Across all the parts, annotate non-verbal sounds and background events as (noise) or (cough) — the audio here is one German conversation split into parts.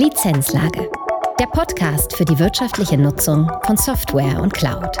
Lizenzlage. Der Podcast für die wirtschaftliche Nutzung von Software und Cloud.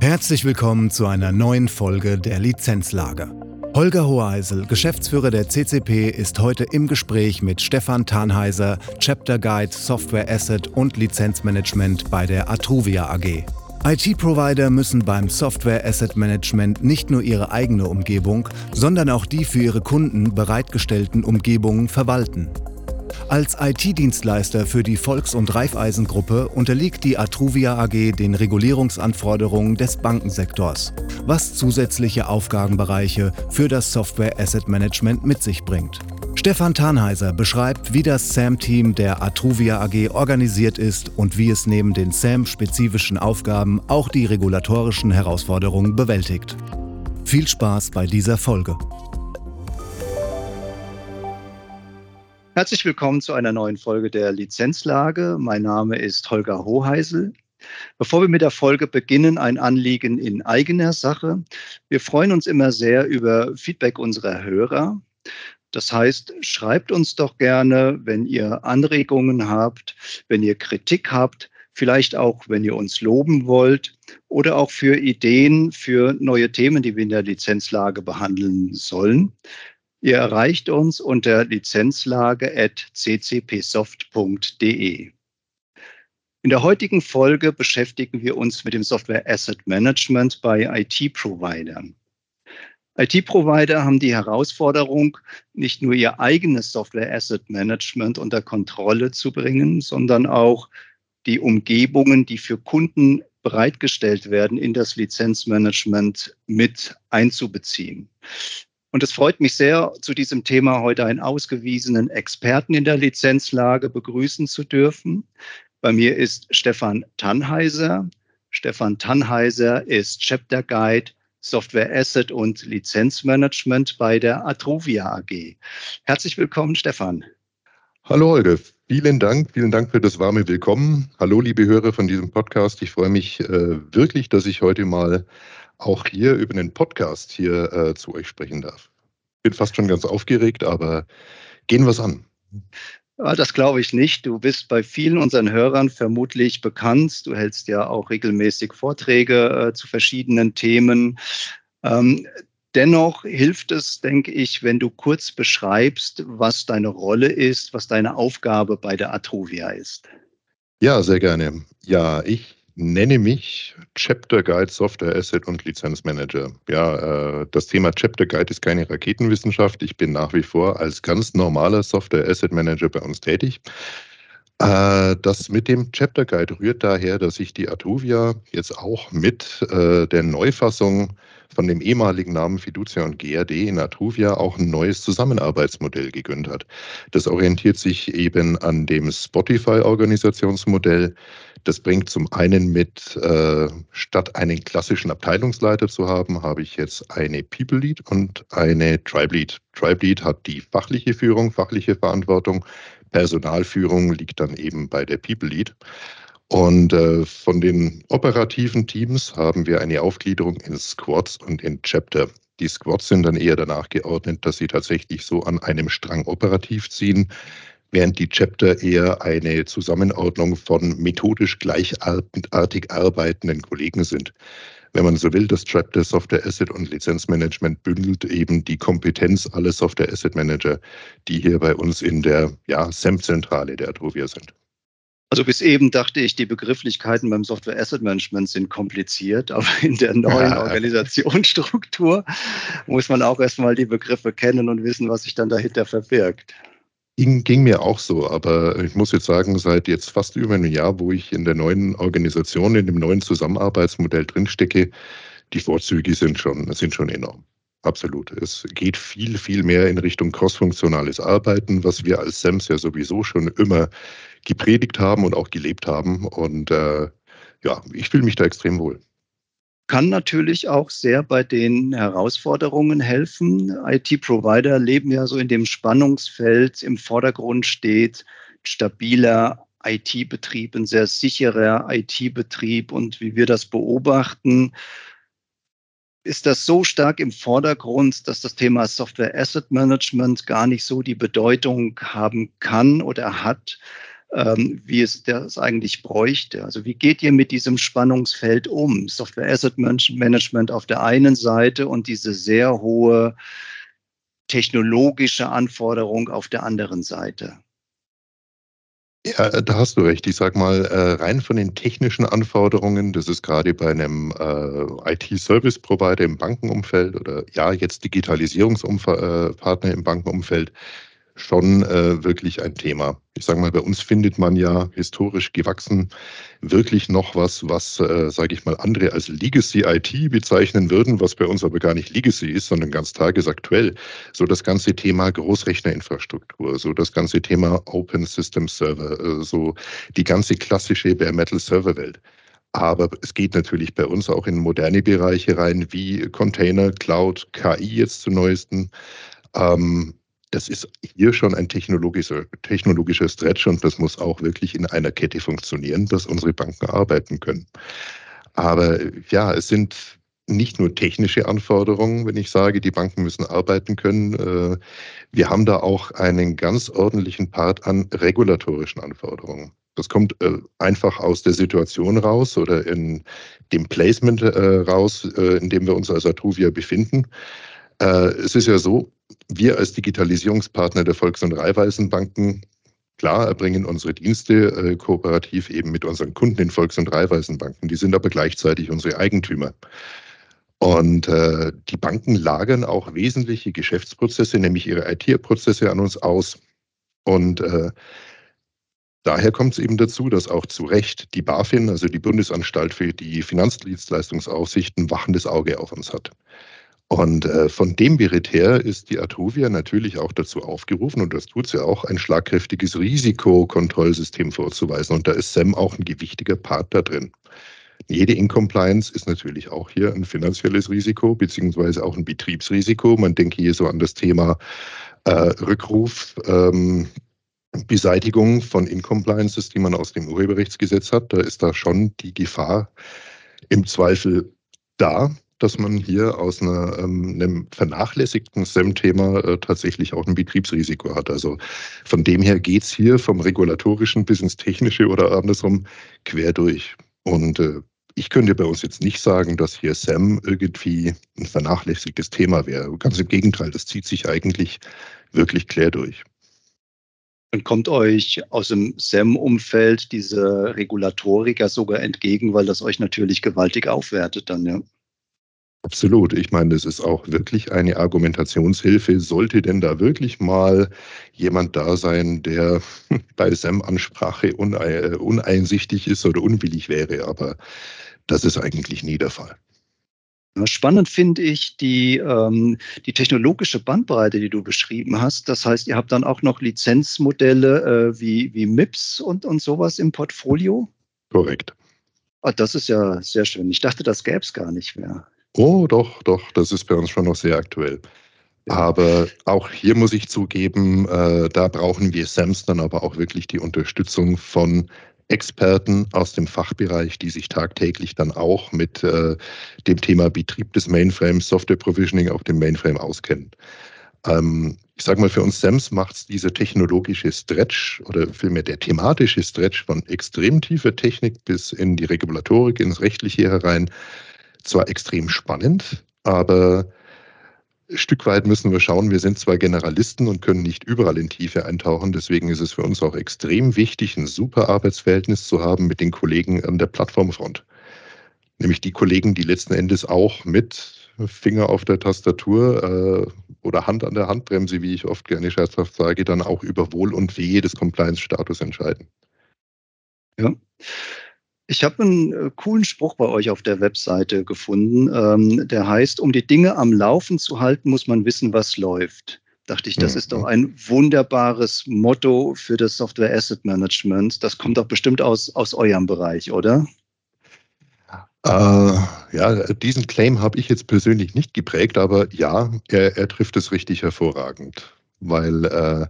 Herzlich willkommen zu einer neuen Folge der Lizenzlage. Holger Hoheisel, Geschäftsführer der CCP, ist heute im Gespräch mit Stefan Tarnheiser, Chapter Guide, Software Asset und Lizenzmanagement bei der Atruvia AG. IT-Provider müssen beim Software Asset Management nicht nur ihre eigene Umgebung, sondern auch die für ihre Kunden bereitgestellten Umgebungen verwalten. Als IT-Dienstleister für die Volks- und Raiffeisengruppe unterliegt die Atruvia AG den Regulierungsanforderungen des Bankensektors, was zusätzliche Aufgabenbereiche für das Software Asset Management mit sich bringt. Stefan Tarnheiser beschreibt, wie das SAM-Team der Atruvia AG organisiert ist und wie es neben den SAM-spezifischen Aufgaben auch die regulatorischen Herausforderungen bewältigt. Viel Spaß bei dieser Folge. Herzlich willkommen zu einer neuen Folge der Lizenzlage. Mein Name ist Holger Hoheisel. Bevor wir mit der Folge beginnen, ein Anliegen in eigener Sache. Wir freuen uns immer sehr über Feedback unserer Hörer. Das heißt, schreibt uns doch gerne, wenn ihr Anregungen habt, wenn ihr Kritik habt, vielleicht auch, wenn ihr uns loben wollt oder auch für Ideen für neue Themen, die wir in der Lizenzlage behandeln sollen. Ihr erreicht uns unter lizenzlage.ccpsoft.de. In der heutigen Folge beschäftigen wir uns mit dem Software Asset Management bei IT-Providern. IT-Provider haben die Herausforderung, nicht nur ihr eigenes Software Asset Management unter Kontrolle zu bringen, sondern auch die Umgebungen, die für Kunden bereitgestellt werden, in das Lizenzmanagement mit einzubeziehen. Und es freut mich sehr, zu diesem Thema heute einen ausgewiesenen Experten in der Lizenzlage begrüßen zu dürfen. Bei mir ist Stefan Tannheiser. Stefan Tannheiser ist Chapter Guide Software Asset und Lizenzmanagement bei der Atruvia AG. Herzlich willkommen, Stefan. Hallo Holger, vielen Dank, vielen Dank für das warme Willkommen. Hallo liebe Hörer von diesem Podcast. Ich freue mich äh, wirklich, dass ich heute mal auch hier über einen Podcast hier äh, zu euch sprechen darf. Bin fast schon ganz aufgeregt, aber gehen wir es an. Das glaube ich nicht. Du bist bei vielen unseren Hörern vermutlich bekannt. Du hältst ja auch regelmäßig Vorträge äh, zu verschiedenen Themen. Ähm, dennoch hilft es, denke ich, wenn du kurz beschreibst, was deine Rolle ist, was deine Aufgabe bei der Atruvia ist. Ja, sehr gerne. Ja, ich nenne mich Chapter Guide Software Asset und Lizenzmanager. Ja, äh, das Thema Chapter Guide ist keine Raketenwissenschaft. Ich bin nach wie vor als ganz normaler Software Asset Manager bei uns tätig. Äh, das mit dem Chapter Guide rührt daher, dass ich die Atuvia jetzt auch mit äh, der Neufassung von dem ehemaligen Namen Fiducia und GRD in Atruvia auch ein neues Zusammenarbeitsmodell gegönnt hat. Das orientiert sich eben an dem Spotify-Organisationsmodell. Das bringt zum einen mit, äh, statt einen klassischen Abteilungsleiter zu haben, habe ich jetzt eine People Lead und eine Tribe Lead. Tribe Lead hat die fachliche Führung, fachliche Verantwortung. Personalführung liegt dann eben bei der People Lead. Und äh, von den operativen Teams haben wir eine Aufgliederung in Squads und in Chapter. Die Squads sind dann eher danach geordnet, dass sie tatsächlich so an einem Strang operativ ziehen, während die Chapter eher eine Zusammenordnung von methodisch gleichartig arbeitenden Kollegen sind. Wenn man so will, das Chapter Software Asset und Lizenzmanagement bündelt eben die Kompetenz aller Software Asset Manager, die hier bei uns in der ja, SEM-Zentrale der Atrovia sind. Also bis eben dachte ich, die Begrifflichkeiten beim Software Asset Management sind kompliziert, aber in der (laughs) neuen Organisationsstruktur muss man auch erstmal die Begriffe kennen und wissen, was sich dann dahinter verbirgt. Ging, ging, mir auch so, aber ich muss jetzt sagen, seit jetzt fast über einem Jahr, wo ich in der neuen Organisation, in dem neuen Zusammenarbeitsmodell drinstecke, die Vorzüge sind schon, sind schon enorm. Absolut. Es geht viel, viel mehr in Richtung crossfunktionales Arbeiten, was wir als SEMS ja sowieso schon immer gepredigt haben und auch gelebt haben. Und äh, ja, ich fühle mich da extrem wohl. Kann natürlich auch sehr bei den Herausforderungen helfen. IT-Provider leben ja so in dem Spannungsfeld. Im Vordergrund steht stabiler IT-Betrieb, ein sehr sicherer IT-Betrieb. Und wie wir das beobachten, ist das so stark im Vordergrund, dass das Thema Software Asset Management gar nicht so die Bedeutung haben kann oder hat, ähm, wie es das eigentlich bräuchte. Also wie geht ihr mit diesem Spannungsfeld um? Software Asset Management auf der einen Seite und diese sehr hohe technologische Anforderung auf der anderen Seite. Ja, da hast du recht. Ich sag mal, äh, rein von den technischen Anforderungen, das ist gerade bei einem äh, IT-Service-Provider im Bankenumfeld oder ja, jetzt Digitalisierungspartner im Bankenumfeld, schon äh, wirklich ein Thema. Ich sage mal, bei uns findet man ja historisch gewachsen wirklich noch was, was, äh, sage ich mal, andere als Legacy IT bezeichnen würden, was bei uns aber gar nicht Legacy ist, sondern ganz tagesaktuell. So das ganze Thema Großrechnerinfrastruktur, so das ganze Thema Open System Server, äh, so die ganze klassische Bare Metal Server Welt. Aber es geht natürlich bei uns auch in moderne Bereiche rein, wie Container, Cloud, KI jetzt zu neuesten. Ähm, das ist hier schon ein technologischer, technologischer Stretch und das muss auch wirklich in einer Kette funktionieren, dass unsere Banken arbeiten können. Aber ja, es sind nicht nur technische Anforderungen, wenn ich sage, die Banken müssen arbeiten können. Äh, wir haben da auch einen ganz ordentlichen Part an regulatorischen Anforderungen. Das kommt äh, einfach aus der Situation raus oder in dem Placement äh, raus, in dem wir uns als Atruvia befinden. Es ist ja so, wir als Digitalisierungspartner der Volks- und Raiffeisenbanken, klar, erbringen unsere Dienste äh, kooperativ eben mit unseren Kunden in Volks- und Raiffeisenbanken. Die sind aber gleichzeitig unsere Eigentümer. Und äh, die Banken lagern auch wesentliche Geschäftsprozesse, nämlich ihre IT-Prozesse an uns aus. Und äh, daher kommt es eben dazu, dass auch zu Recht die BaFin, also die Bundesanstalt für die Finanzdienstleistungsaufsicht, ein wachendes Auge auf uns hat. Und äh, von dem Bericht her ist die Atruvia natürlich auch dazu aufgerufen, und das tut sie auch, ein schlagkräftiges Risikokontrollsystem vorzuweisen. Und da ist SEM auch ein gewichtiger Part da drin. Jede Incompliance ist natürlich auch hier ein finanzielles Risiko, beziehungsweise auch ein Betriebsrisiko. Man denke hier so an das Thema äh, Rückruf, ähm, Beseitigung von Incompliances, die man aus dem Urheberrechtsgesetz hat. Da ist da schon die Gefahr im Zweifel da, dass man hier aus einer, ähm, einem vernachlässigten SEM-Thema äh, tatsächlich auch ein Betriebsrisiko hat. Also von dem her geht es hier vom regulatorischen bis ins technische oder andersrum quer durch. Und äh, ich könnte bei uns jetzt nicht sagen, dass hier SAM irgendwie ein vernachlässigtes Thema wäre. Ganz im Gegenteil, das zieht sich eigentlich wirklich quer durch. Und kommt euch aus dem SAM-Umfeld diese Regulatorik ja sogar entgegen, weil das euch natürlich gewaltig aufwertet dann, ja? Absolut. Ich meine, das ist auch wirklich eine Argumentationshilfe. Sollte denn da wirklich mal jemand da sein, der (laughs) bei SAM-Ansprache uneinsichtig ist oder unwillig wäre? Aber das ist eigentlich nie der Fall. Spannend finde ich die, ähm, die technologische Bandbreite, die du beschrieben hast. Das heißt, ihr habt dann auch noch Lizenzmodelle äh, wie, wie MIPS und, und sowas im Portfolio? Korrekt. Ah, das ist ja sehr schön. Ich dachte, das gäbe es gar nicht mehr. Oh, doch, doch, das ist bei uns schon noch sehr aktuell. Aber auch hier muss ich zugeben, äh, da brauchen wir SAMS dann aber auch wirklich die Unterstützung von Experten aus dem Fachbereich, die sich tagtäglich dann auch mit äh, dem Thema Betrieb des Mainframes, Software Provisioning auf dem Mainframe auskennen. Ähm, ich sage mal, für uns SAMS macht es diese technologische Stretch oder vielmehr der thematische Stretch von extrem tiefer Technik bis in die Regulatorik, ins Rechtliche herein zwar extrem spannend, aber ein Stück weit müssen wir schauen, wir sind zwar Generalisten und können nicht überall in Tiefe eintauchen, deswegen ist es für uns auch extrem wichtig, ein super Arbeitsverhältnis zu haben mit den Kollegen an der Plattformfront. Nämlich die Kollegen, die letzten Endes auch mit Finger auf der Tastatur äh, oder Hand an der Handbremse, wie ich oft gerne scherzhaft sage, dann auch über Wohl und Wehe des Compliance-Status entscheiden. Ja. Ich habe einen äh, coolen Spruch bei euch auf der Webseite gefunden, ähm, der heißt, um die Dinge am Laufen zu halten, muss man wissen, was läuft. Dachte ich, das mhm. ist doch ein wunderbares Motto für das Software Asset Management. Das kommt doch bestimmt aus, aus eurem Bereich, oder? Äh, ja, diesen Claim habe ich jetzt persönlich nicht geprägt, aber ja, er, er trifft es richtig hervorragend, weil äh,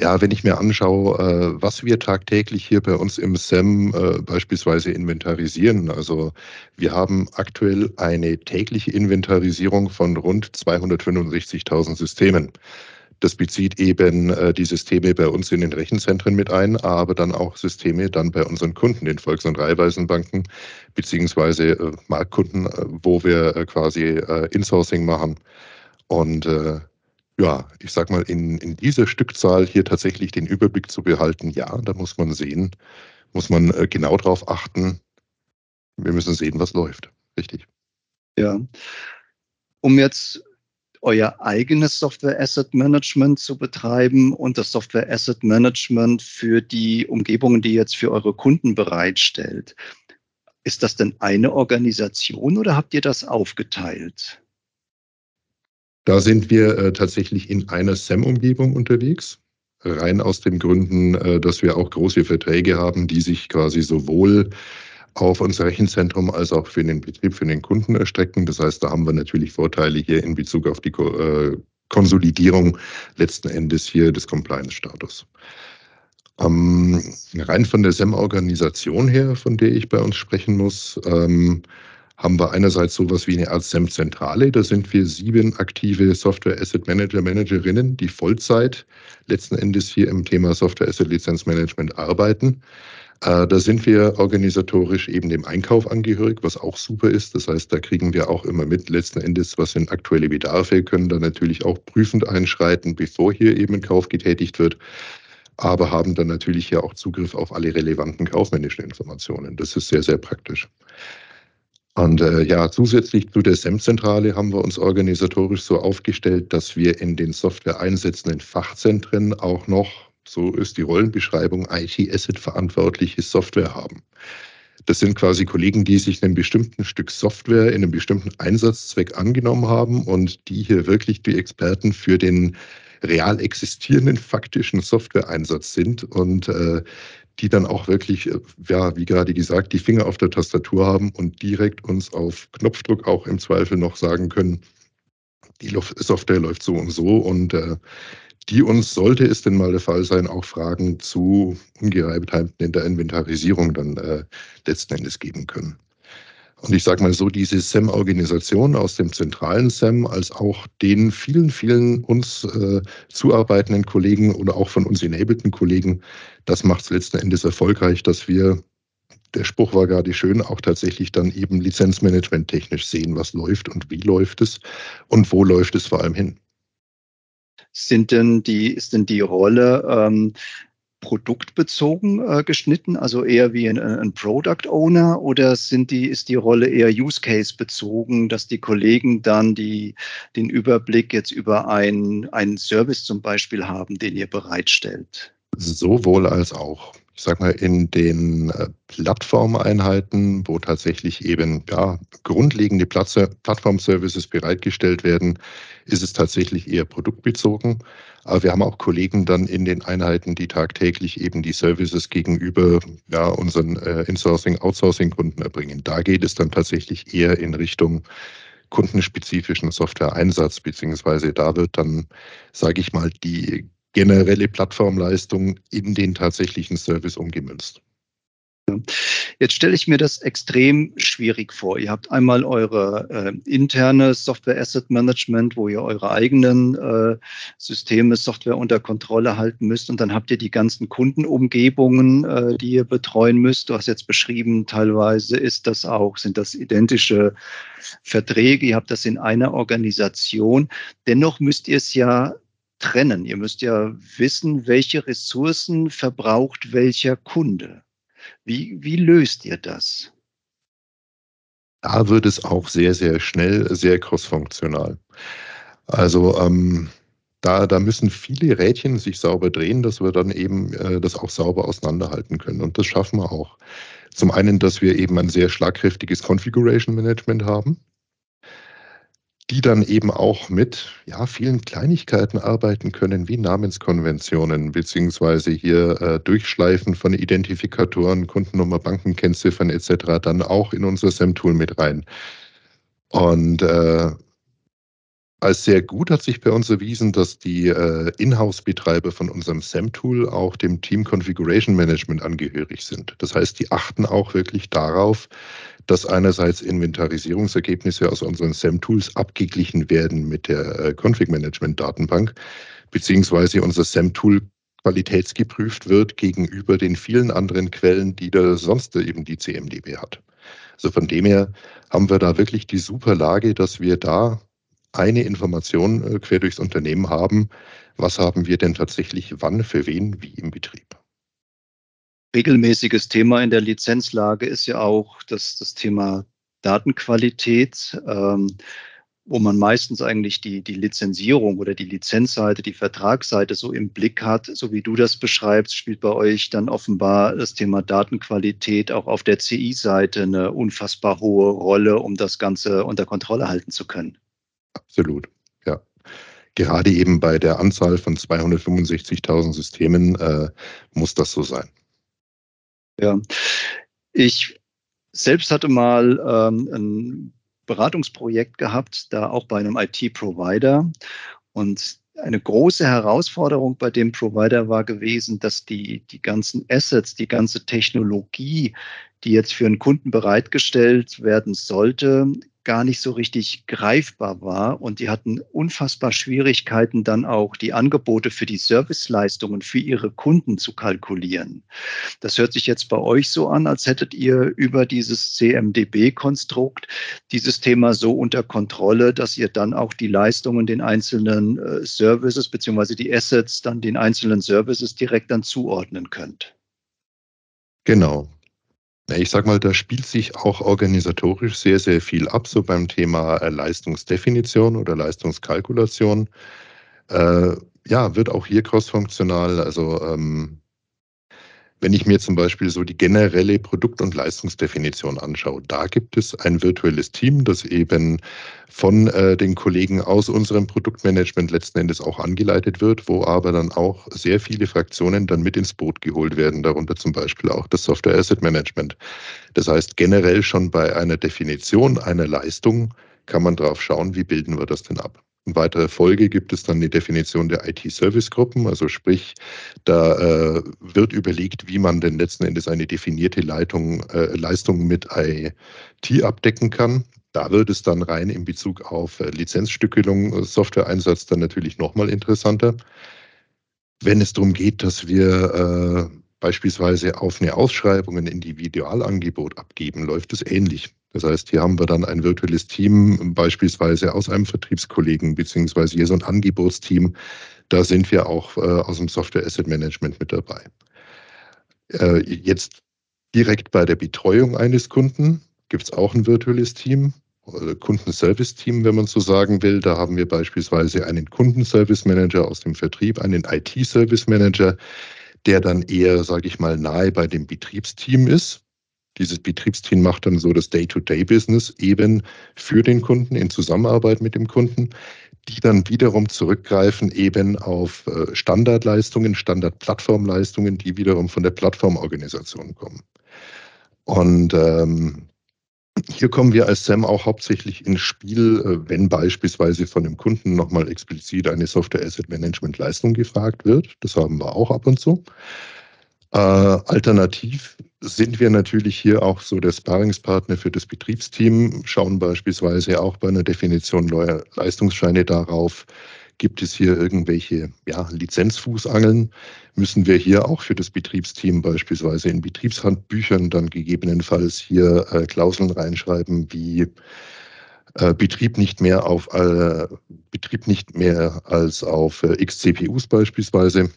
Ja, wenn ich mir anschaue, äh, was wir tagtäglich hier bei uns im SEM äh, beispielsweise inventarisieren. Also wir haben aktuell eine tägliche Inventarisierung von rund 265.000 Systemen. Das bezieht eben äh, die Systeme bei uns in den Rechenzentren mit ein, aber dann auch Systeme dann bei unseren Kunden, den Volks- und Raiffeisenbanken, beziehungsweise Marktkunden, wo wir quasi Insourcing machen. Und äh, ja, ich sag mal, in, in dieser Stückzahl hier tatsächlich den Überblick zu behalten, ja, da muss man sehen, muss man äh, genau drauf achten. Wir müssen sehen, was läuft. Richtig. Ja. Um jetzt euer eigenes Software Asset Management zu betreiben und das Software Asset Management für die Umgebungen, die jetzt für eure Kunden bereitstellt. Ist das denn eine Organisation oder habt ihr das aufgeteilt? Da sind wir äh, tatsächlich in einer SAM-Umgebung unterwegs. Rein aus den Gründen, äh, dass wir auch große Verträge haben, die sich quasi sowohl auf unser Rechenzentrum als auch für den Betrieb, für den Kunden erstrecken. Das heißt, da haben wir natürlich Vorteile hier in Bezug auf die äh, Konsolidierung letzten Endes hier des Compliance-Status. Ähm, rein von der SEM-Organisation her, von der ich bei uns sprechen muss, ähm, haben wir einerseits sowas wie eine Art SEM-Zentrale. Da sind wir sieben aktive Software Asset Manager, Managerinnen, die Vollzeit letzten Endes hier im Thema Software Asset Lizenzmanagement arbeiten. Äh, da sind wir organisatorisch eben dem Einkauf angehörig, was auch super ist. Das heißt, da kriegen wir auch immer mit letzten Endes, was sind aktuelle Bedarfe, können da natürlich auch prüfend einschreiten, bevor hier eben ein Kauf getätigt wird aber haben dann natürlich ja auch Zugriff auf alle relevanten kaufmännischen Informationen. Das ist sehr, sehr praktisch. Und äh, ja, zusätzlich zu der SEM-Zentrale haben wir uns organisatorisch so aufgestellt, dass wir in den Software einsetzenden Fachzentren auch noch, so ist die Rollenbeschreibung, IT-Asset-verantwortliche Software haben. Das sind quasi Kollegen, die sich einem bestimmten Stück Software in einem bestimmten Einsatzzweck angenommen haben und die hier wirklich die Experten für den real existierenden faktischen Software-Einsatz sind und äh, die dann auch wirklich, äh, ja, wie gerade gesagt, die Finger auf der Tastatur haben und direkt uns auf Knopfdruck auch im Zweifel noch sagen können, die Software läuft so und so und äh, die uns, sollte es denn mal der Fall sein, auch Fragen zu Ungereimtheiten in der Inventarisierung dann äh, letzten Endes geben können. Und ich sage mal so, diese SEM-Organisation aus dem zentralen SEM als auch den vielen, vielen uns äh, zuarbeitenden Kollegen oder auch von uns enableden Kollegen, das macht es letzten Endes erfolgreich, dass wir, der Spruch war gerade schön, auch tatsächlich dann eben Lizenzmanagement technisch sehen, was läuft und wie läuft es und wo läuft es vor allem hin. Sind denn die, ist denn die Rolle ähm, produktbezogen äh, geschnitten, also eher wie ein, ein, Product Owner oder sind die, ist die Rolle eher Use Case bezogen, dass die Kollegen dann die, den Überblick jetzt über einen Service zum Beispiel haben, den ihr bereitstellt? Sowohl als auch ich sag mal, in den äh, Plattformeinheiten, wo tatsächlich eben ja, grundlegende Plattform-Services bereitgestellt werden, ist es tatsächlich eher produktbezogen. Aber wir haben auch Kollegen dann in den Einheiten, die tagtäglich eben die Services gegenüber ja, unseren äh, Insourcing, Outsourcing-Kunden erbringen. Da geht es dann tatsächlich eher in Richtung kundenspezifischen Software-Einsatz, beziehungsweise da wird dann, sage ich mal, die generelle Plattformleistung in den tatsächlichen Service umgemünzt. Jetzt stelle ich mir das extrem schwierig vor. Ihr habt einmal eure äh, interne Software Asset Management, wo ihr eure eigenen äh, Systeme, Software unter Kontrolle halten müsst. Und dann habt ihr die ganzen Kundenumgebungen, äh, die ihr betreuen müsst. Du hast jetzt beschrieben, teilweise ist das auch, sind das identische Verträge. Ihr habt das in einer Organisation. Dennoch müsst ihr es ja trennen. Ihr müsst ja wissen, welche Ressourcen verbraucht welcher Kunde. Wie, wie löst ihr das? Da wird es auch sehr, sehr schnell, sehr crossfunktional. Also ähm, da, da müssen viele Rädchen sich sauber drehen, dass wir dann eben äh, das auch sauber auseinanderhalten können. Und das schaffen wir auch. Zum einen, dass wir eben ein sehr schlagkräftiges Configuration Management haben die dann eben auch mit ja, vielen Kleinigkeiten arbeiten können, wie Namenskonventionen, beziehungsweise hier äh, Durchschleifen von Identifikatoren, Kundennummer, Bankenkennziffern etc. dann auch in unser SEM-Tool mit rein. Und äh, Als sehr gut hat sich bei uns erwiesen, dass die äh, Inhouse-Betreiber von unserem SAM-Tool auch dem Team Configuration Management angehörig sind. Das heißt, die achten auch wirklich darauf, dass einerseits Inventarisierungsergebnisse aus unseren SAM-Tools abgeglichen werden mit der äh, Config-Management-Datenbank, beziehungsweise unser SAM-Tool qualitätsgeprüft wird gegenüber den vielen anderen Quellen, die da sonst eben die CMDB hat. Also von dem her haben wir da wirklich die super Lage, dass wir da eine Information äh, quer durchs Unternehmen haben, was haben wir denn tatsächlich wann, für wen, wie im Betrieb. Regelmäßiges Thema in der Lizenzlage ist ja auch das, das Thema Datenqualität, ähm, wo man meistens eigentlich die, die Lizenzierung oder die Lizenzseite, die Vertragsseite so im Blick hat, so wie du das beschreibst, spielt bei euch dann offenbar das Thema Datenqualität auch auf der CI-Seite eine unfassbar hohe Rolle, um das Ganze unter Kontrolle halten zu können. Absolut, ja. Gerade eben bei der Anzahl von 265.000 Systemen äh, muss das so sein. Ja, ich selbst hatte mal ähm, ein Beratungsprojekt gehabt, da auch bei einem IT-Provider. Und eine große Herausforderung bei dem Provider war gewesen, dass die, die ganzen Assets, die ganze Technologie, die jetzt für einen Kunden bereitgestellt werden sollte, gar nicht so richtig greifbar war. Und die hatten unfassbar Schwierigkeiten, dann auch die Angebote für die Serviceleistungen für ihre Kunden zu kalkulieren. Das hört sich jetzt bei euch so an, als hättet ihr über dieses CMDB-Konstrukt dieses Thema so unter Kontrolle, dass ihr dann auch die Leistungen den einzelnen äh, Services beziehungsweise die Assets dann den einzelnen Services direkt dann zuordnen könnt. Genau, ich sag mal, da spielt sich auch organisatorisch sehr, sehr viel ab, so beim Thema äh, Leistungsdefinition oder Leistungskalkulation. Äh, ja, wird auch hier crossfunktional, also ähm, wenn ich mir zum Beispiel so die generelle Produkt- und Leistungsdefinition anschaue, da gibt es ein virtuelles Team, das eben von äh, den Kollegen aus unserem Produktmanagement letzten Endes auch angeleitet wird, wo aber dann auch sehr viele Fraktionen dann mit ins Boot geholt werden, darunter zum Beispiel auch das Software Asset Management. Das heißt, generell schon bei einer Definition einer Leistung kann man drauf schauen, wie bilden wir das denn ab. In weiterer Folge gibt es dann die Definition der IT-Service-Gruppen, also sprich, da äh, wird überlegt, wie man denn letzten Endes eine definierte Leitung, äh, Leistung mit IT abdecken kann. Da wird es dann rein in Bezug auf äh, Lizenzstückelung, Software-Einsatz dann natürlich nochmal interessanter. Wenn es darum geht, dass wir äh, beispielsweise auf eine Ausschreibung ein Individualangebot abgeben, läuft es ähnlich. Das heißt, hier haben wir dann ein virtuelles Team, beispielsweise aus einem Vertriebskollegen, beziehungsweise hier so ein Angebotsteam. Da sind wir auch äh, aus dem Software Asset Management mit dabei. Äh, jetzt direkt bei der Betreuung eines Kunden gibt es auch ein virtuelles Team, Kundenservice-Team, wenn man so sagen will. Da haben wir beispielsweise einen Kundenservice Manager aus dem Vertrieb, einen IT-Service Manager, der dann eher, sage ich mal, nahe bei dem Betriebsteam ist. Dieses Betriebsteam macht dann so das Day-to-Day-Business eben für den Kunden in Zusammenarbeit mit dem Kunden, die dann wiederum zurückgreifen eben auf äh, Standardleistungen, Standardplattformleistungen, die wiederum von der Plattformorganisation kommen. Und ähm, hier kommen wir als SAM auch hauptsächlich ins Spiel, äh, wenn beispielsweise von dem Kunden nochmal explizit eine Software Asset Management Leistung gefragt wird. Das haben wir auch ab und zu. Äh, alternativ sind wir natürlich hier auch so der Sparingspartner für das Betriebsteam, schauen beispielsweise auch bei einer Definition neuer Leistungsscheine darauf, Gibt es hier irgendwelche ja, Lizenzfußangeln? Müssen wir hier auch für das Betriebsteam beispielsweise in Betriebshandbüchern dann gegebenenfalls hier äh, Klauseln reinschreiben, wie äh, Betrieb nicht mehr auf äh, Betrieb nicht mehr als auf äh, X CPUs beispielsweise.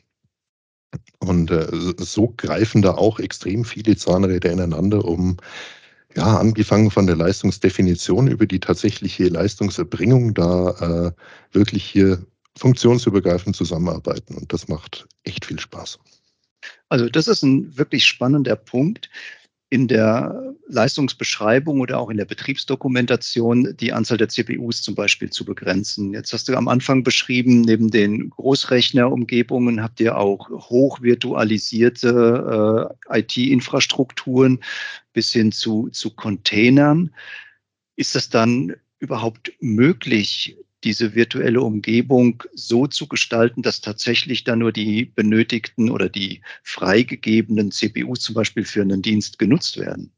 Und äh, so greifen da auch extrem viele Zahnräder ineinander, um ja, angefangen von der Leistungsdefinition über die tatsächliche Leistungserbringung, da äh, wirklich hier funktionsübergreifend zusammenarbeiten. Und das macht echt viel Spaß. Also das ist ein wirklich spannender Punkt in der Leistungsbeschreibung oder auch in der Betriebsdokumentation die Anzahl der CPUs zum Beispiel zu begrenzen. Jetzt hast du am Anfang beschrieben, neben den Großrechnerumgebungen habt ihr auch hochvirtualisierte äh, IT-Infrastrukturen bis hin zu, zu Containern. Ist das dann überhaupt möglich, diese virtuelle Umgebung so zu gestalten, dass tatsächlich dann nur die benötigten oder die freigegebenen CPUs zum Beispiel für einen Dienst genutzt werden?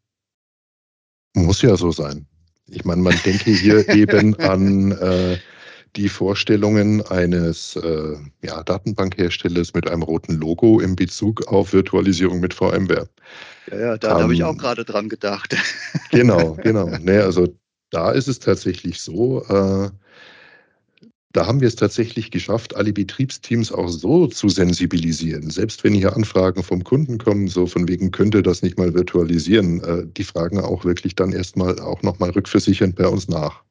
Muss ja so sein. Ich meine, man denke hier (laughs) eben an äh, die Vorstellungen eines äh, ja, Datenbankherstellers mit einem roten Logo in Bezug auf Virtualisierung mit VMware. Ja, ja da ähm, habe ich auch gerade dran gedacht. Genau, (laughs) genau. Nee, also da ist es tatsächlich so, äh, da haben wir es tatsächlich geschafft, alle Betriebsteams auch so zu sensibilisieren. Selbst wenn hier Anfragen vom Kunden kommen, so von wegen könnte das nicht mal virtualisieren, äh, die fragen auch wirklich dann erstmal auch nochmal rückversichernd bei uns nach.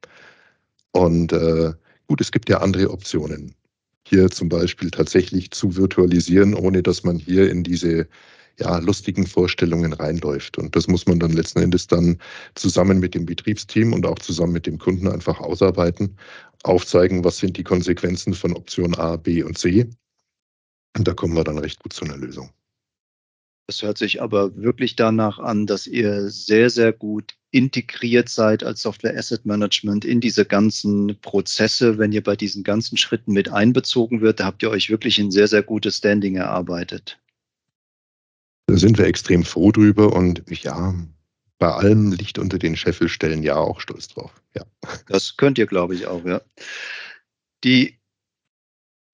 Und äh, gut, es gibt ja andere Optionen. Hier zum Beispiel tatsächlich zu virtualisieren, ohne dass man hier in diese ja, lustigen Vorstellungen reinläuft. Und das muss man dann letzten Endes dann zusammen mit dem Betriebsteam und auch zusammen mit dem Kunden einfach ausarbeiten, aufzeigen, was sind die Konsequenzen von Option A, B und C. Und da kommen wir dann recht gut zu einer Lösung. Das hört sich aber wirklich danach an, dass ihr sehr, sehr gut integriert seid als Software Asset Management in diese ganzen Prozesse. Wenn ihr bei diesen ganzen Schritten mit einbezogen wird, da habt ihr euch wirklich ein sehr, sehr gutes Standing erarbeitet. Da sind wir extrem froh drüber und ja, bei allem Licht unter den Scheffel stellen ja auch stolz drauf. Ja. Das könnt ihr, glaube ich, auch, ja. Die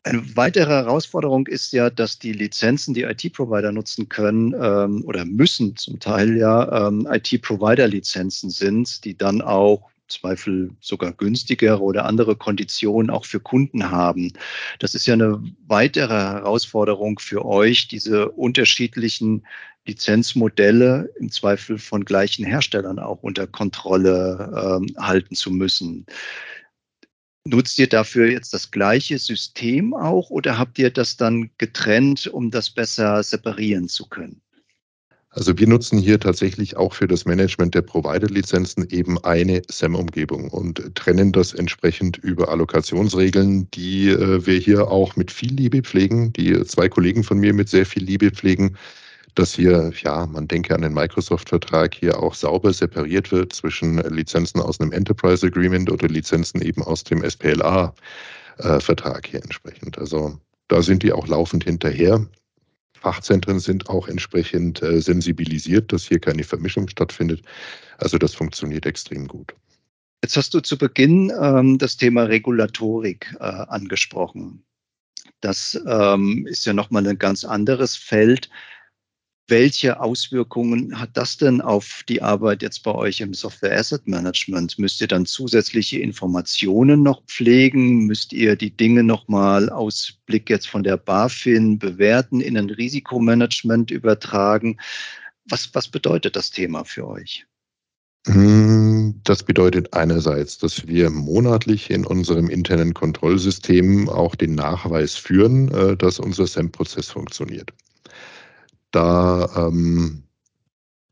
eine weitere Herausforderung ist ja, dass die Lizenzen, die IT-Provider nutzen können ähm, oder müssen zum Teil ja ähm, IT-Provider-Lizenzen sind, die dann auch Zweifel sogar günstigere oder andere Konditionen auch für Kunden haben. Das ist ja eine weitere Herausforderung für euch, diese unterschiedlichen Lizenzmodelle im Zweifel von gleichen Herstellern auch unter Kontrolle ähm, halten zu müssen. Nutzt ihr dafür jetzt das gleiche System auch oder habt ihr das dann getrennt, um das besser separieren zu können? Also wir nutzen hier tatsächlich auch für das Management der Provider-Lizenzen eben eine SAM-Umgebung und trennen das entsprechend über Allokationsregeln, die äh, wir hier auch mit viel Liebe pflegen, die zwei Kollegen von mir mit sehr viel Liebe pflegen, dass hier, ja, man denke an den Microsoft-Vertrag, hier auch sauber separiert wird zwischen Lizenzen aus einem Enterprise Agreement oder Lizenzen eben aus dem SPLA-Vertrag äh, hier entsprechend. Also da sind die auch laufend hinterher. Fachzentren sind auch entsprechend äh, sensibilisiert, dass hier keine Vermischung stattfindet. Also das funktioniert extrem gut. Jetzt hast du zu Beginn ähm, das Thema Regulatorik äh, angesprochen. Das ähm, ist ja nochmal ein ganz anderes Feld. Welche Auswirkungen hat das denn auf die Arbeit jetzt bei euch im Software Asset Management? Müsst ihr dann zusätzliche Informationen noch pflegen? Müsst ihr die Dinge nochmal aus Blick jetzt von der BaFin bewerten, in ein Risikomanagement übertragen? Was, was bedeutet das Thema für euch? Hm, das bedeutet einerseits, dass wir monatlich in unserem internen Kontrollsystem auch den Nachweis führen, äh, dass unser SAM-Prozess funktioniert. Da ähm,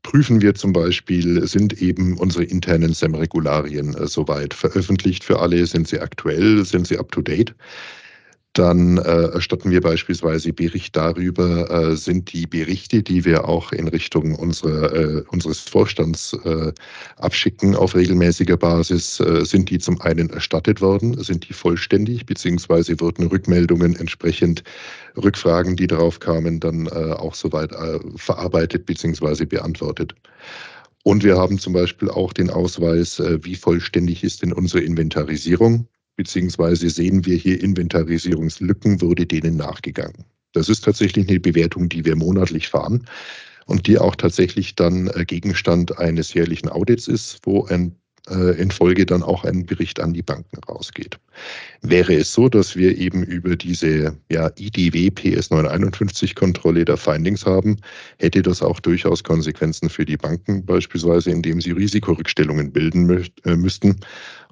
prüfen wir zum Beispiel, sind eben unsere internen SEM-Regularien äh, soweit veröffentlicht für alle, sind sie aktuell, sind sie up-to-date. Dann äh, erstatten wir beispielsweise Bericht darüber, äh, sind die Berichte, die wir auch in Richtung unserer, äh, unseres Vorstands äh, abschicken auf regelmäßiger Basis, äh, sind die zum einen erstattet worden, sind die vollständig, beziehungsweise wurden Rückmeldungen entsprechend Rückfragen, die darauf kamen, dann äh, auch soweit verarbeitet beziehungsweise beantwortet. Und wir haben zum Beispiel auch den Ausweis, wie vollständig ist denn unsere Inventarisierung beziehungsweise sehen wir hier Inventarisierungslücken, wurde denen nachgegangen. Das ist tatsächlich eine Bewertung, die wir monatlich fahren und die auch tatsächlich dann äh, Gegenstand eines jährlichen Audits ist, wo ein, äh, in Folge dann auch ein Bericht an die Banken rausgeht. Wäre es so, dass wir eben über diese ja, IDW PS951 Kontrolle der Findings haben, hätte das auch durchaus Konsequenzen für die Banken, beispielsweise indem sie Risikorückstellungen bilden äh, müssten.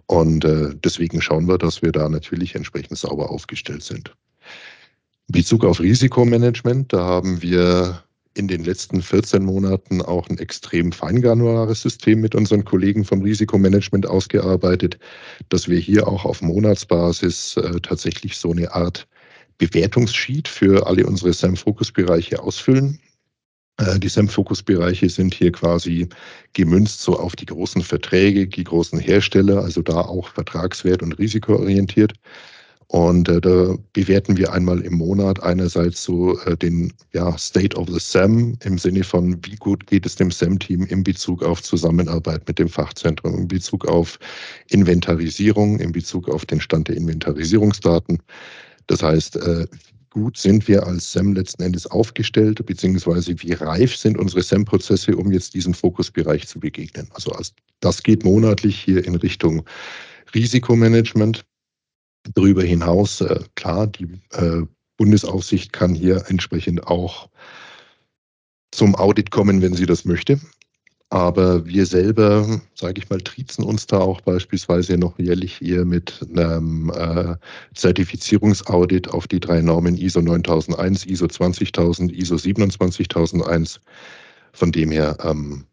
Und äh, deswegen schauen wir, dass wir da natürlich entsprechend sauber aufgestellt sind. In Bezug auf Risikomanagement, da haben wir in den letzten 14 Monaten auch ein extrem feingranulares System mit unseren Kollegen vom Risikomanagement ausgearbeitet, dass wir hier auch auf Monatsbasis äh, tatsächlich so eine Art Bewertungssheet für alle unsere SAM-Fokusbereiche ausfüllen die SAM-Fokusbereiche sind hier quasi gemünzt so auf die großen Verträge, die großen Hersteller, also da auch vertragswert und risikoorientiert. Und äh, da bewerten wir einmal im Monat einerseits so äh, den ja, State of the SAM im Sinne von, wie gut geht es dem SAM-Team in Bezug auf Zusammenarbeit mit dem Fachzentrum, in Bezug auf Inventarisierung, in Bezug auf den Stand der Inventarisierungsdaten. Das heißt, äh, gut sind wir als SAM letzten Endes aufgestellt, beziehungsweise wie reif sind unsere SAM-Prozesse, um jetzt diesem Fokusbereich zu begegnen. Also das geht monatlich hier in Richtung Risikomanagement. Darüber hinaus, äh, klar, die äh, Bundesaufsicht kann hier entsprechend auch zum Audit kommen, wenn sie das möchte. Aber wir selber, sage ich mal, triezen uns da auch beispielsweise noch jährlich eher mit einem äh, Zertifizierungsaudit auf die drei Normen ISO 9001, ISO 20000, ISO 27001. Von dem her ähm,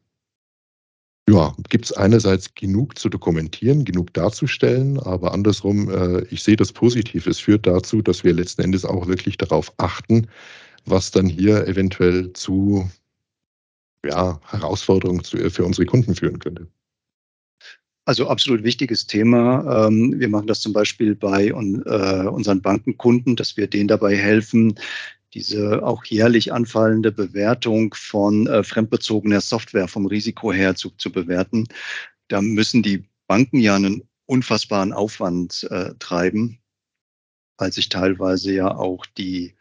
ja, gibt es einerseits genug zu dokumentieren, genug darzustellen, aber andersrum, äh, ich sehe das positiv. Es führt dazu, dass wir letzten Endes auch wirklich darauf achten, was dann hier eventuell zu ja, Herausforderungen zu, für unsere Kunden führen könnte. Also absolut wichtiges Thema. Ähm, wir machen das zum Beispiel bei äh, unseren Bankenkunden, dass wir denen dabei helfen, diese auch jährlich anfallende Bewertung von äh, fremdbezogener Software vom Risiko her zu, bewerten. Da müssen die Banken ja einen unfassbaren Aufwand äh, treiben, weil sich teilweise ja auch die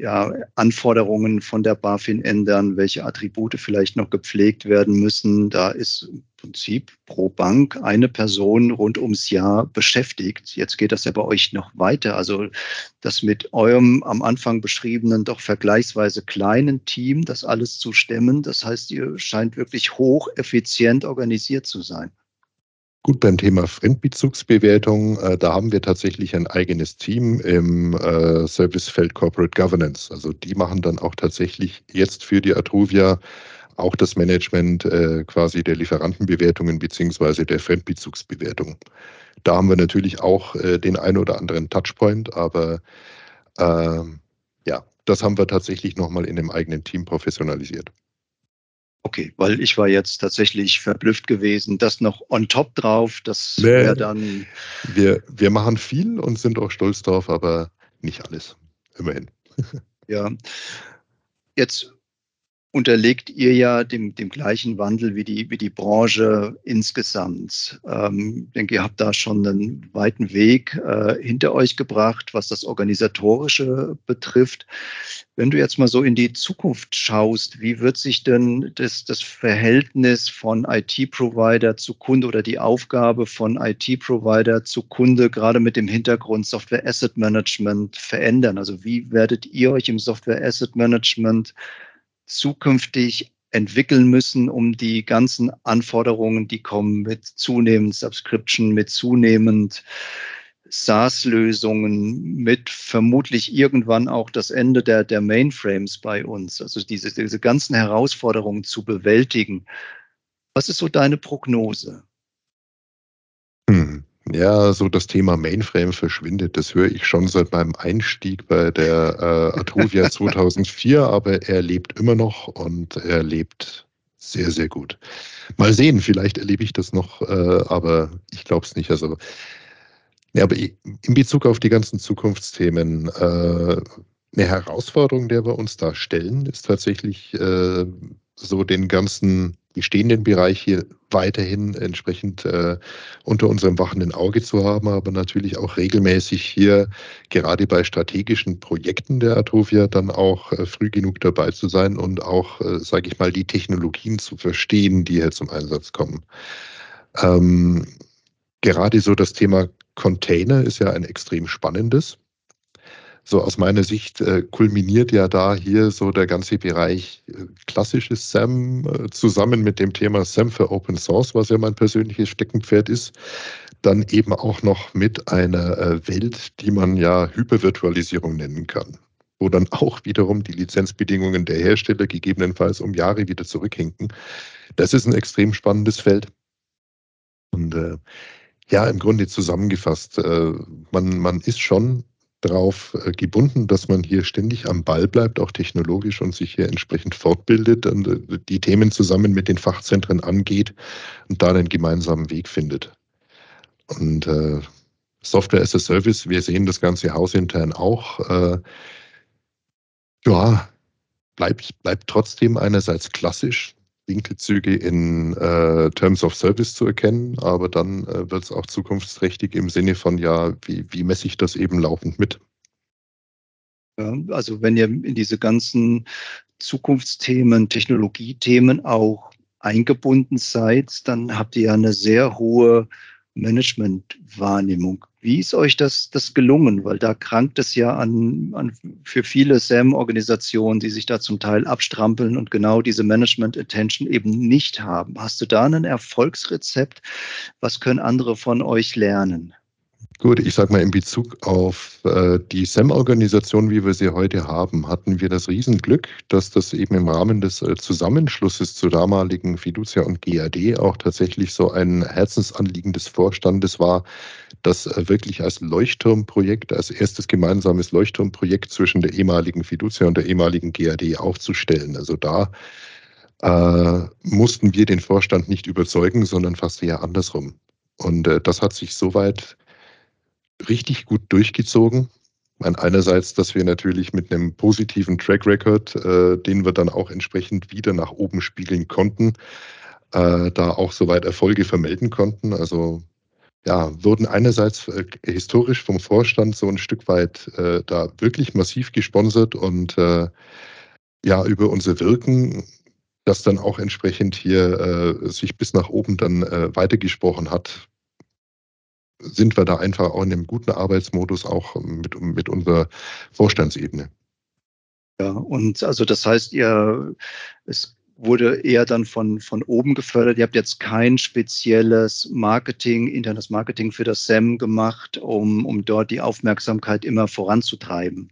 ja, Anforderungen von der BaFin ändern, welche Attribute vielleicht noch gepflegt werden müssen. Da ist im Prinzip pro Bank eine Person rund ums Jahr beschäftigt. Jetzt geht das ja bei euch noch weiter. Also das mit eurem am Anfang beschriebenen, doch vergleichsweise kleinen Team, das alles zu stemmen. Das heißt, ihr scheint wirklich hocheffizient organisiert zu sein. Gut, beim Thema Fremdbezugsbewertung, äh, da haben wir tatsächlich ein eigenes Team im äh, Servicefeld Corporate Governance. Also die machen dann auch tatsächlich jetzt für die Atruvia auch das Management äh, quasi der Lieferantenbewertungen beziehungsweise der Fremdbezugsbewertung. Da haben wir natürlich auch äh, den einen oder anderen Touchpoint, aber ähm, ja, das haben wir tatsächlich nochmal in dem eigenen Team professionalisiert. Okay, weil ich war jetzt tatsächlich verblüfft gewesen. Das noch on top drauf, das nee, wäre dann. Wir, wir machen viel und sind auch stolz drauf, aber nicht alles. Immerhin. Ja. Jetzt unterlegt ihr ja dem, dem gleichen Wandel wie die, wie die Branche insgesamt. Ähm, ich denke, ihr habt da schon einen weiten Weg äh, hinter euch gebracht, was das Organisatorische betrifft. Wenn du jetzt mal so in die Zukunft schaust, wie wird sich denn das, das Verhältnis von IT-Provider zu Kunde oder die Aufgabe von IT-Provider zu Kunde gerade mit dem Hintergrund Software Asset Management verändern? Also wie werdet ihr euch im Software Asset Management zukünftig entwickeln müssen, um die ganzen Anforderungen, die kommen mit zunehmend Subscription, mit zunehmend SaaS-Lösungen, mit vermutlich irgendwann auch das Ende der, der Mainframes bei uns, also diese, diese ganzen Herausforderungen zu bewältigen. Was ist so deine Prognose? Ja, so das Thema Mainframe verschwindet, das höre ich schon seit meinem Einstieg bei der äh, Atruvia (laughs) 2004, aber er lebt immer noch und er lebt sehr, sehr gut. Mal sehen, vielleicht erlebe ich das noch, äh, aber ich glaube es nicht. Also, ja, aber in Bezug auf die ganzen Zukunftsthemen, äh, eine Herausforderung, der wir uns da stellen, ist tatsächlich äh, so den ganzen bestehenden Bereich hier weiterhin entsprechend äh, unter unserem wachenden Auge zu haben, aber natürlich auch regelmäßig hier gerade bei strategischen Projekten der Atrofia dann auch äh, früh genug dabei zu sein und auch, äh, sage ich mal, die Technologien zu verstehen, die hier zum Einsatz kommen. Ähm, gerade so das Thema Container ist ja ein extrem spannendes so aus meiner Sicht äh, kulminiert ja da hier so der ganze Bereich äh, klassisches SAM äh, zusammen mit dem Thema SAM für Open Source, was ja mein persönliches Steckenpferd ist. Dann eben auch noch mit einer äh, Welt, die man ja Hypervirtualisierung nennen kann, wo dann auch wiederum die Lizenzbedingungen der Hersteller gegebenenfalls um Jahre wieder zurückhinken. Das ist ein extrem spannendes Feld. Und äh, ja, im Grunde zusammengefasst, äh, man, man ist schon darauf äh, gebunden, dass man hier ständig am Ball bleibt, auch technologisch und sich hier entsprechend fortbildet und äh, die Themen zusammen mit den Fachzentren angeht und da einen gemeinsamen Weg findet. Und äh, Software as a Service, wir sehen das Ganze hausintern auch. Äh, ja, bleibt, bleibt trotzdem einerseits klassisch, Winkelzüge in äh, Terms of Service zu erkennen, aber dann äh, wird es auch zukunftsträchtig im Sinne von, ja, wie, wie messe ich das eben laufend mit? Also wenn ihr in diese ganzen Zukunftsthemen, Technologiethemen auch eingebunden seid, dann habt ihr ja eine sehr hohe Managementwahrnehmung. Wie ist euch das, das gelungen? Weil da krankt es ja an, an für viele SAM-Organisationen, die sich da zum Teil abstrampeln und genau diese Management-Attention eben nicht haben. Hast du da ein Erfolgsrezept? Was können andere von euch lernen? Gut, ich sage mal, in Bezug auf äh, die SEM-Organisation, wie wir sie heute haben, hatten wir das Riesenglück, dass das eben im Rahmen des äh, Zusammenschlusses zur damaligen Fiducia und GAD auch tatsächlich so ein Herzensanliegen des Vorstandes war, das äh, wirklich als Leuchtturmprojekt, als erstes gemeinsames Leuchtturmprojekt zwischen der ehemaligen Fiducia und der ehemaligen GAD aufzustellen. Also da äh, mussten wir den Vorstand nicht überzeugen, sondern fast eher andersrum. Und äh, das hat sich soweit richtig gut durchgezogen. Meine, einerseits, dass wir natürlich mit einem positiven Track Record, äh, den wir dann auch entsprechend wieder nach oben spiegeln konnten, äh, da auch soweit Erfolge vermelden konnten. Also ja, wurden einerseits äh, historisch vom Vorstand so ein Stück weit äh, da wirklich massiv gesponsert und äh, ja, über unser Wirken, das dann auch entsprechend hier äh, sich bis nach oben dann weitergesprochen hat, sind wir da einfach auch in einem guten Arbeitsmodus auch mit, mit unserer Vorstandsebene. Ja, und also das heißt, ihr, es wurde eher dann von, von oben gefördert. Ihr habt jetzt kein spezielles Marketing, internes Marketing für das SEM gemacht, um, um dort die Aufmerksamkeit immer voranzutreiben.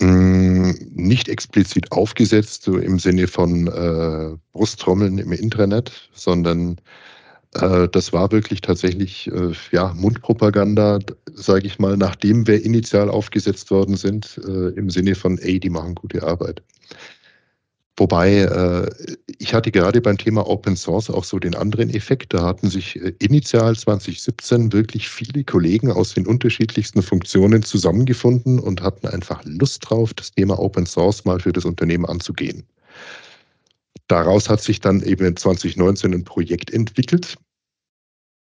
Mm, nicht explizit aufgesetzt, so im Sinne von äh, Brusttrommeln im Intranet, sondern das war wirklich tatsächlich äh, ja, Mundpropaganda, sage ich mal, nachdem wir initial aufgesetzt worden sind, äh, im Sinne von, ey, die machen gute Arbeit. Wobei, ich hatte gerade beim Thema Open Source auch so den anderen Effekt. Da hatten sich initial 2017 wirklich viele Kollegen aus den unterschiedlichsten Funktionen zusammengefunden und hatten einfach Lust drauf, das Thema Open Source mal für das Unternehmen anzugehen. Daraus hat sich dann eben 2019 ein Projekt entwickelt,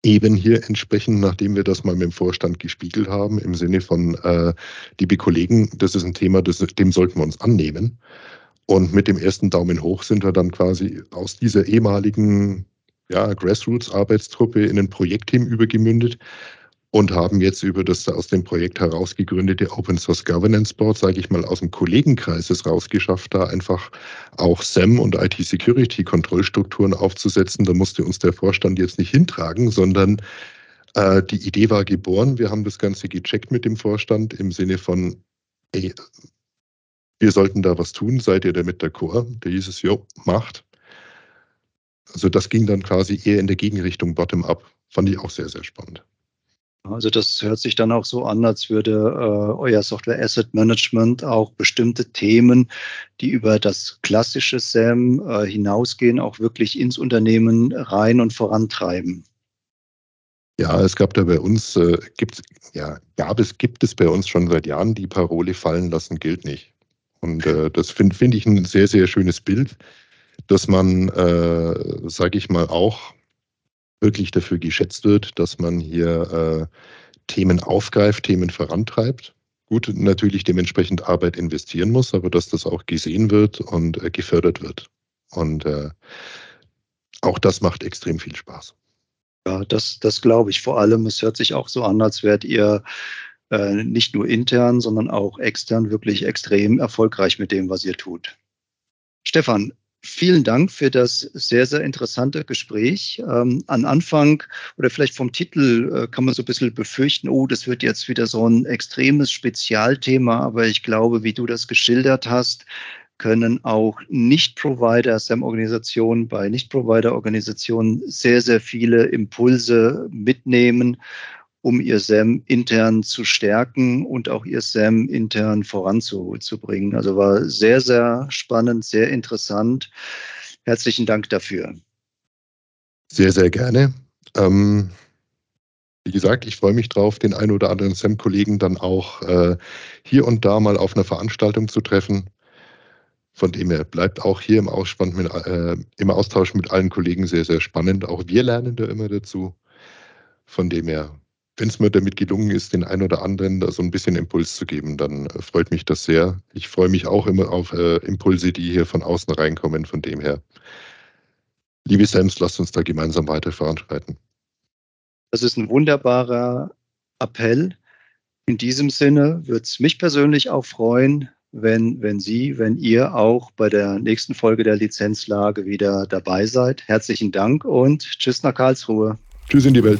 eben hier entsprechend, nachdem wir das mal mit dem Vorstand gespiegelt haben, im Sinne von, äh, liebe Kollegen, das ist ein Thema, das, dem sollten wir uns annehmen. Und mit dem ersten Daumen hoch sind wir dann quasi aus dieser ehemaligen ja, Grassroots-Arbeitstruppe in ein Projektteam übergemündet, und haben jetzt über das aus dem Projekt heraus gegründete Open Source Governance Board, sage ich mal, aus dem Kollegenkreis es rausgeschafft, da einfach auch SAM und IT-Security-Kontrollstrukturen aufzusetzen. Da musste uns der Vorstand jetzt nicht hintragen, sondern äh, die Idee war geboren. Wir haben das Ganze gecheckt mit dem Vorstand im Sinne von, ey, wir sollten da was tun, seid ihr damit d'accord? Da hieß es, jo, macht. Also das ging dann quasi eher in der Gegenrichtung bottom-up. Fand ich auch sehr, sehr spannend. Also das hört sich dann auch so an, als würde äh, euer Software Asset Management auch bestimmte Themen, die über das klassische SAM äh, hinausgehen, auch wirklich ins Unternehmen rein und vorantreiben. Ja, es gab da bei uns, äh, gibt, ja, gab es, gibt es bei uns schon seit Jahren die Parole fallen lassen gilt nicht. Und äh, das finde find ich ein sehr, sehr schönes Bild, dass man, äh, sage ich mal, auch wirklich dafür geschätzt wird, dass man hier äh, Themen aufgreift, Themen vorantreibt. Gut, natürlich dementsprechend Arbeit investieren muss, aber dass das auch gesehen wird und äh, gefördert wird. Und äh, auch das macht extrem viel Spaß. Ja, das, das glaube ich. Vor allem, es hört sich auch so an, als wärt ihr äh, nicht nur intern, sondern auch extern wirklich extrem erfolgreich mit dem, was ihr tut. Stefan, Vielen Dank für das sehr, sehr interessante Gespräch. Ähm, an Anfang oder vielleicht vom Titel äh, kann man so ein bisschen befürchten, oh, das wird jetzt wieder so ein extremes Spezialthema, aber ich glaube, wie du das geschildert hast, können auch Nicht-Provider, SAM-Organisationen bei Nicht-Provider-Organisationen sehr, sehr viele Impulse mitnehmen um ihr SAM intern zu stärken und auch ihr SAM intern voranzubringen. Also war sehr, sehr spannend, sehr interessant. Herzlichen Dank dafür. Sehr, sehr gerne. Ähm, wie gesagt, ich freue mich drauf, den einen oder anderen SAM-Kollegen dann auch äh, hier und da mal auf einer Veranstaltung zu treffen. Von dem her bleibt auch hier im, mit, äh, im Austausch mit allen Kollegen sehr, sehr spannend. Auch wir lernen da immer dazu. Von dem her, wenn es mir damit gelungen ist, den einen oder anderen da so ein bisschen Impuls zu geben, dann äh, freut mich das sehr. Ich freue mich auch immer auf äh, Impulse, die hier von außen reinkommen. Von dem her, liebe Sams, lasst uns da gemeinsam weiter voranschreiten. Das ist ein wunderbarer Appell. In diesem Sinne würde es mich persönlich auch freuen, wenn, wenn Sie, wenn ihr auch bei der nächsten Folge der Lizenzlage wieder dabei seid. Herzlichen Dank und tschüss nach Karlsruhe. Tschüss in die Welt.